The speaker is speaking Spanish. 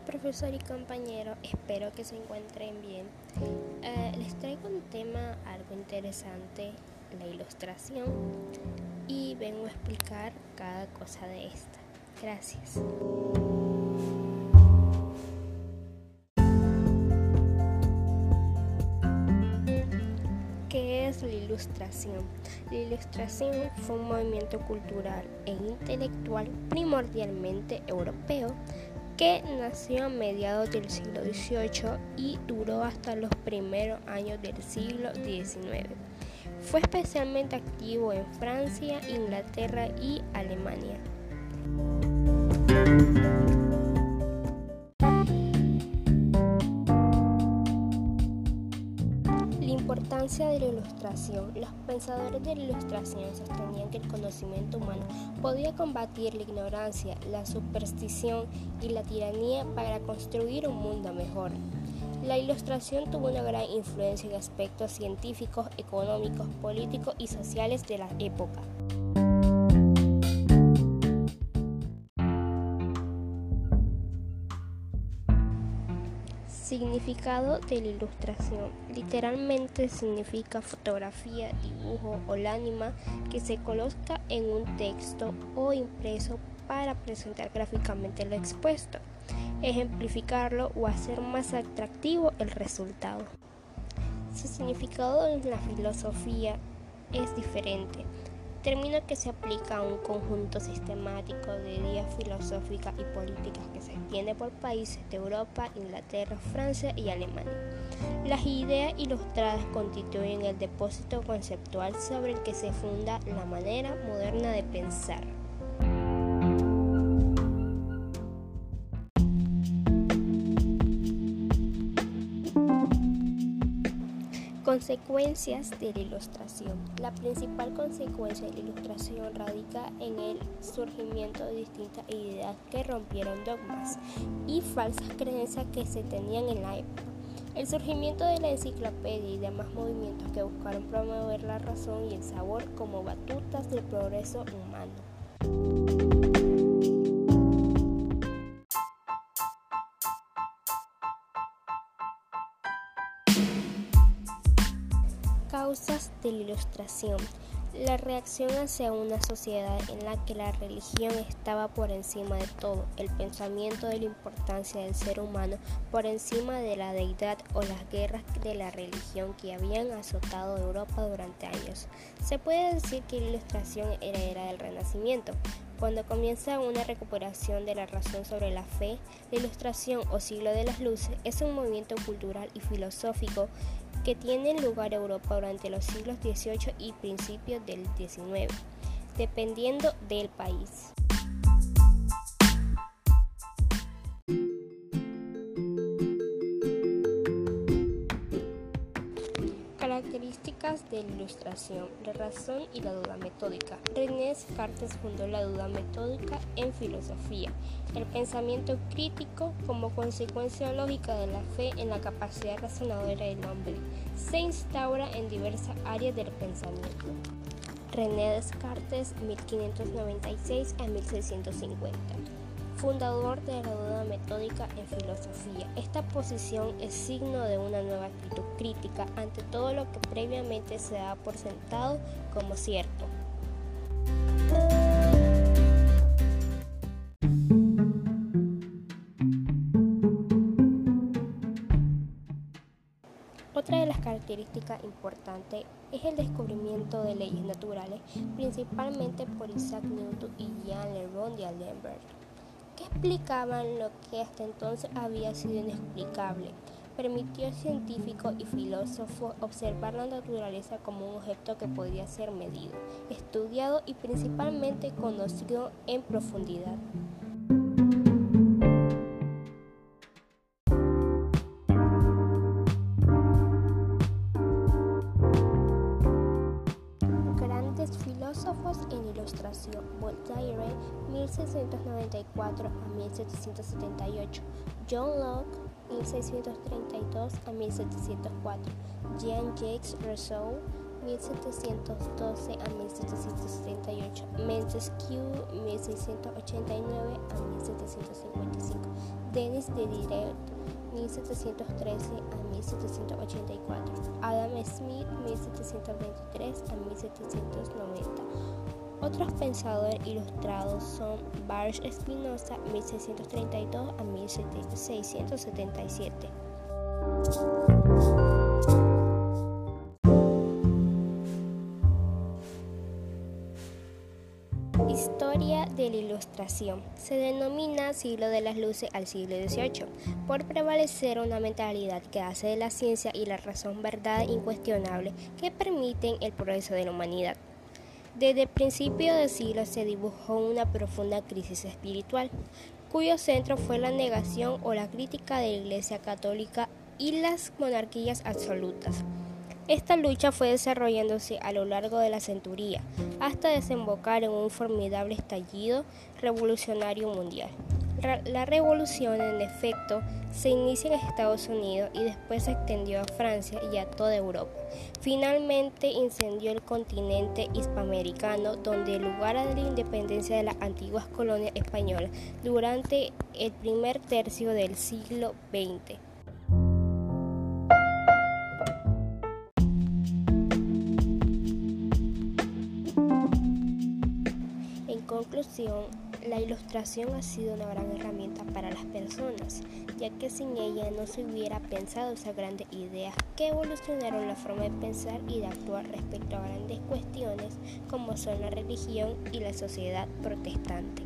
profesor y compañero, espero que se encuentren bien. Eh, les traigo un tema algo interesante, la ilustración, y vengo a explicar cada cosa de esta. Gracias. ¿Qué es la ilustración? La ilustración fue un movimiento cultural e intelectual primordialmente europeo que nació a mediados del siglo XVIII y duró hasta los primeros años del siglo XIX. Fue especialmente activo en Francia, Inglaterra y Alemania. Importancia de la ilustración. Los pensadores de la ilustración sostenían que el conocimiento humano podía combatir la ignorancia, la superstición y la tiranía para construir un mundo mejor. La ilustración tuvo una gran influencia en aspectos científicos, económicos, políticos y sociales de la época. Significado de la ilustración. Literalmente significa fotografía, dibujo o lágrima que se coloca en un texto o impreso para presentar gráficamente lo expuesto, ejemplificarlo o hacer más atractivo el resultado. Su significado en la filosofía es diferente término que se aplica a un conjunto sistemático de ideas filosóficas y políticas que se extiende por países de Europa, Inglaterra, Francia y Alemania. Las ideas ilustradas constituyen el depósito conceptual sobre el que se funda la manera moderna de pensar. Consecuencias de la ilustración. La principal consecuencia de la ilustración radica en el surgimiento de distintas ideas que rompieron dogmas y falsas creencias que se tenían en la época. El surgimiento de la enciclopedia y demás movimientos que buscaron promover la razón y el sabor como batutas del progreso humano. Causas de la ilustración. La reacción hacia una sociedad en la que la religión estaba por encima de todo, el pensamiento de la importancia del ser humano por encima de la deidad o las guerras de la religión que habían azotado Europa durante años. Se puede decir que la ilustración era era del Renacimiento, cuando comienza una recuperación de la razón sobre la fe, la ilustración o siglo de las luces es un movimiento cultural y filosófico que tiene lugar en Europa durante los siglos XVIII y principios del XIX, dependiendo del país. Características de la ilustración, la razón y la duda metódica. René Descartes fundó la duda metódica en filosofía, el pensamiento crítico como consecuencia lógica de la fe en la capacidad razonadora del hombre. Se instaura en diversas áreas del pensamiento. René Descartes, 1596 a 1650 fundador de la duda metódica en filosofía. Esta posición es signo de una nueva actitud crítica ante todo lo que previamente se da por sentado como cierto. Otra de las características importantes es el descubrimiento de leyes naturales, principalmente por Isaac Newton y Jean Le Rond d'Alembert explicaban lo que hasta entonces había sido inexplicable. Permitió a científicos y filósofos observar la naturaleza como un objeto que podía ser medido, estudiado y principalmente conocido en profundidad. Filósofos en ilustración: Voltaire, 1694 a 1778, John Locke, 1632 a 1704, Jean-Jacques Rousseau, 1712 a 1778, Montesquieu 1689 a 1755, Denis Diderot 1713 a 1784, Adam Smith 1723 a 1790. Otros pensadores ilustrados son Baruch Spinoza 1632 a 1677. De la Ilustración. Se denomina siglo de las luces al siglo XVIII por prevalecer una mentalidad que hace de la ciencia y la razón verdad incuestionable que permiten el progreso de la humanidad. Desde el principio del siglo se dibujó una profunda crisis espiritual, cuyo centro fue la negación o la crítica de la Iglesia Católica y las monarquías absolutas. Esta lucha fue desarrollándose a lo largo de la centuría, hasta desembocar en un formidable estallido revolucionario mundial. La revolución, en efecto, se inicia en Estados Unidos y después se extendió a Francia y a toda Europa. Finalmente incendió el continente hispanoamericano, donde lugar a la independencia de las antiguas colonias españolas durante el primer tercio del siglo XX. Conclusión, la ilustración ha sido una gran herramienta para las personas, ya que sin ella no se hubiera pensado esas grandes ideas que evolucionaron la forma de pensar y de actuar respecto a grandes cuestiones como son la religión y la sociedad protestante.